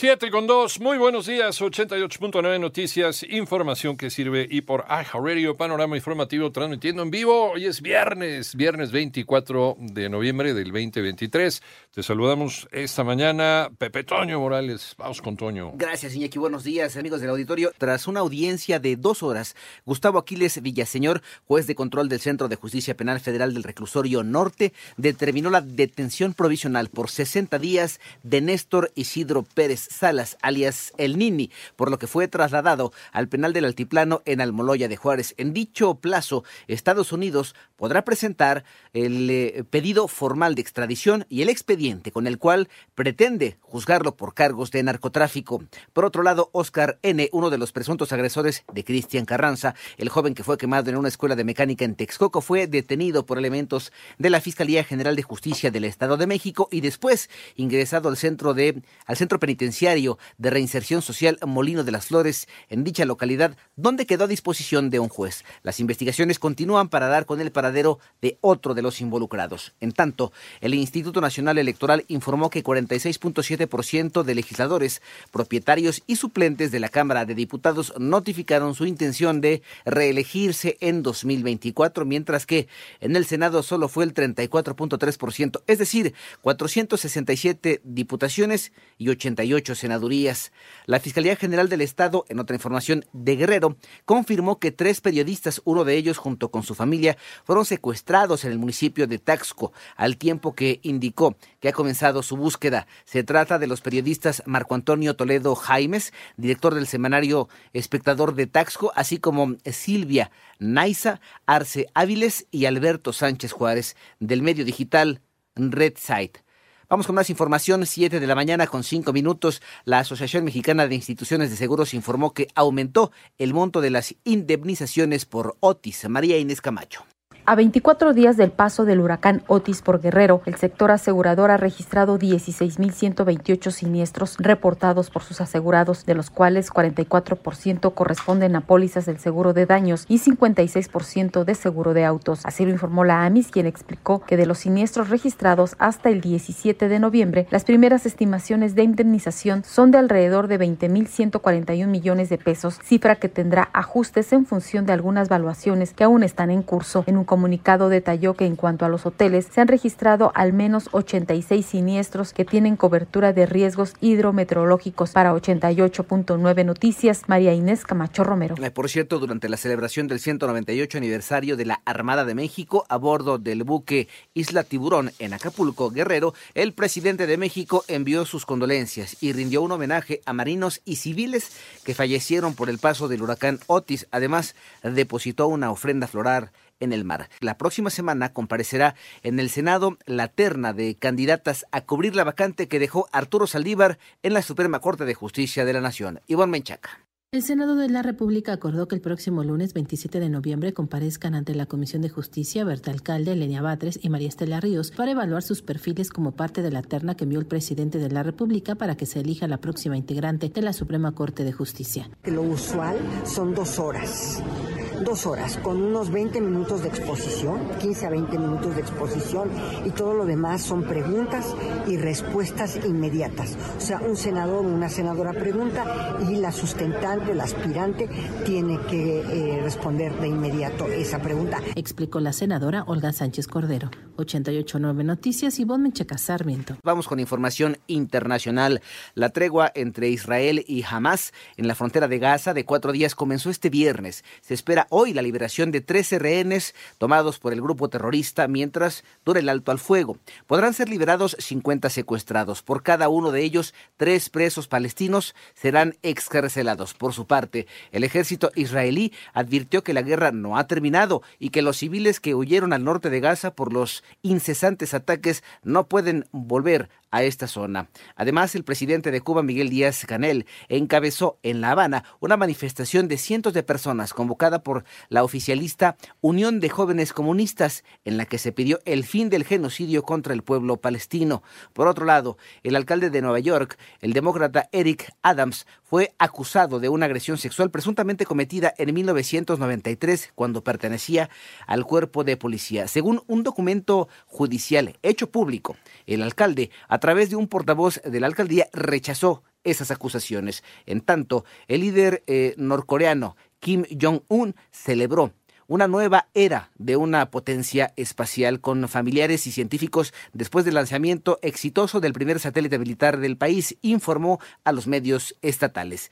Siete con dos, muy buenos días, 88.9 Noticias, información que sirve y por Radio, panorama informativo transmitiendo en vivo. Hoy es viernes, viernes 24 de noviembre del 2023. Te saludamos esta mañana, Pepe Toño Morales. Vamos con Toño. Gracias, Iñaki. Buenos días, amigos del auditorio. Tras una audiencia de dos horas, Gustavo Aquiles Villaseñor, juez de control del Centro de Justicia Penal Federal del Reclusorio Norte, determinó la detención provisional por 60 días de Néstor Isidro Pérez Salas, alias El Nini, por lo que fue trasladado al penal del Altiplano en Almoloya de Juárez. En dicho plazo, Estados Unidos podrá presentar el eh, pedido formal de extradición y el expediente con el cual pretende juzgarlo por cargos de narcotráfico. Por otro lado, Oscar N., uno de los presuntos agresores de Cristian Carranza, el joven que fue quemado en una escuela de mecánica en Texcoco, fue detenido por elementos de la Fiscalía General de Justicia del Estado de México y después ingresado al centro de al centro penitenciario de Reinserción Social Molino de las Flores en dicha localidad, donde quedó a disposición de un juez. Las investigaciones continúan para dar con el paradero de otro de los involucrados. En tanto, el Instituto Nacional Electoral informó que 46.7% de legisladores, propietarios y suplentes de la Cámara de Diputados notificaron su intención de reelegirse en 2024, mientras que en el Senado solo fue el 34.3%, es decir, 467 diputaciones y 88 senadurías. La Fiscalía General del Estado, en otra información de Guerrero, confirmó que tres periodistas, uno de ellos junto con su familia, fueron secuestrados en el municipio de Taxco, al tiempo que indicó que ha comenzado su búsqueda. Se trata de los periodistas Marco Antonio Toledo Jaimes, director del semanario Espectador de Taxco, así como Silvia Naiza, Arce Áviles y Alberto Sánchez Juárez, del medio digital Red Site. Vamos con más información. Siete de la mañana con cinco minutos. La Asociación Mexicana de Instituciones de Seguros informó que aumentó el monto de las indemnizaciones por Otis. María Inés Camacho. A 24 días del paso del huracán Otis por Guerrero, el sector asegurador ha registrado 16.128 siniestros reportados por sus asegurados, de los cuales 44% corresponden a pólizas del seguro de daños y 56% de seguro de autos. Así lo informó la AMIS, quien explicó que de los siniestros registrados hasta el 17 de noviembre, las primeras estimaciones de indemnización son de alrededor de 20.141 millones de pesos, cifra que tendrá ajustes en función de algunas valuaciones que aún están en curso. En un comunicado detalló que en cuanto a los hoteles se han registrado al menos 86 siniestros que tienen cobertura de riesgos hidrometeorológicos para 88.9 Noticias. María Inés Camacho Romero. Eh, por cierto, durante la celebración del 198 aniversario de la Armada de México a bordo del buque Isla Tiburón en Acapulco, Guerrero, el presidente de México envió sus condolencias y rindió un homenaje a marinos y civiles que fallecieron por el paso del huracán Otis. Además, depositó una ofrenda floral en el mar. La próxima semana comparecerá en el Senado la terna de candidatas a cubrir la vacante que dejó Arturo Saldívar en la Suprema Corte de Justicia de la Nación. Iván Menchaca. El Senado de la República acordó que el próximo lunes 27 de noviembre comparezcan ante la Comisión de Justicia Berta Alcalde, Lenia Batres y María Estela Ríos para evaluar sus perfiles como parte de la terna que envió el presidente de la República para que se elija la próxima integrante de la Suprema Corte de Justicia. Lo usual son dos horas dos horas con unos 20 minutos de exposición, 15 a 20 minutos de exposición y todo lo demás son preguntas y respuestas inmediatas. O sea, un senador o una senadora pregunta y la sustentante, el aspirante, tiene que eh, responder de inmediato esa pregunta. Explicó la senadora Olga Sánchez Cordero. 889 Noticias y Menchaca Sarmiento. Vamos con información internacional. La tregua entre Israel y Hamas en la frontera de Gaza de cuatro días comenzó este viernes. Se espera hoy la liberación de 13 rehenes tomados por el grupo terrorista mientras dure el alto al fuego. Podrán ser liberados 50 secuestrados. Por cada uno de ellos, tres presos palestinos serán excarcelados. Por su parte, el ejército israelí advirtió que la guerra no ha terminado y que los civiles que huyeron al norte de Gaza por los incesantes ataques no pueden volver a esta zona. Además, el presidente de Cuba, Miguel Díaz Canel, encabezó en La Habana una manifestación de cientos de personas convocada la oficialista Unión de Jóvenes Comunistas, en la que se pidió el fin del genocidio contra el pueblo palestino. Por otro lado, el alcalde de Nueva York, el demócrata Eric Adams, fue acusado de una agresión sexual presuntamente cometida en 1993 cuando pertenecía al cuerpo de policía. Según un documento judicial hecho público, el alcalde, a través de un portavoz de la alcaldía, rechazó esas acusaciones. En tanto, el líder eh, norcoreano Kim Jong-un celebró una nueva era de una potencia espacial con familiares y científicos después del lanzamiento exitoso del primer satélite militar del país, informó a los medios estatales.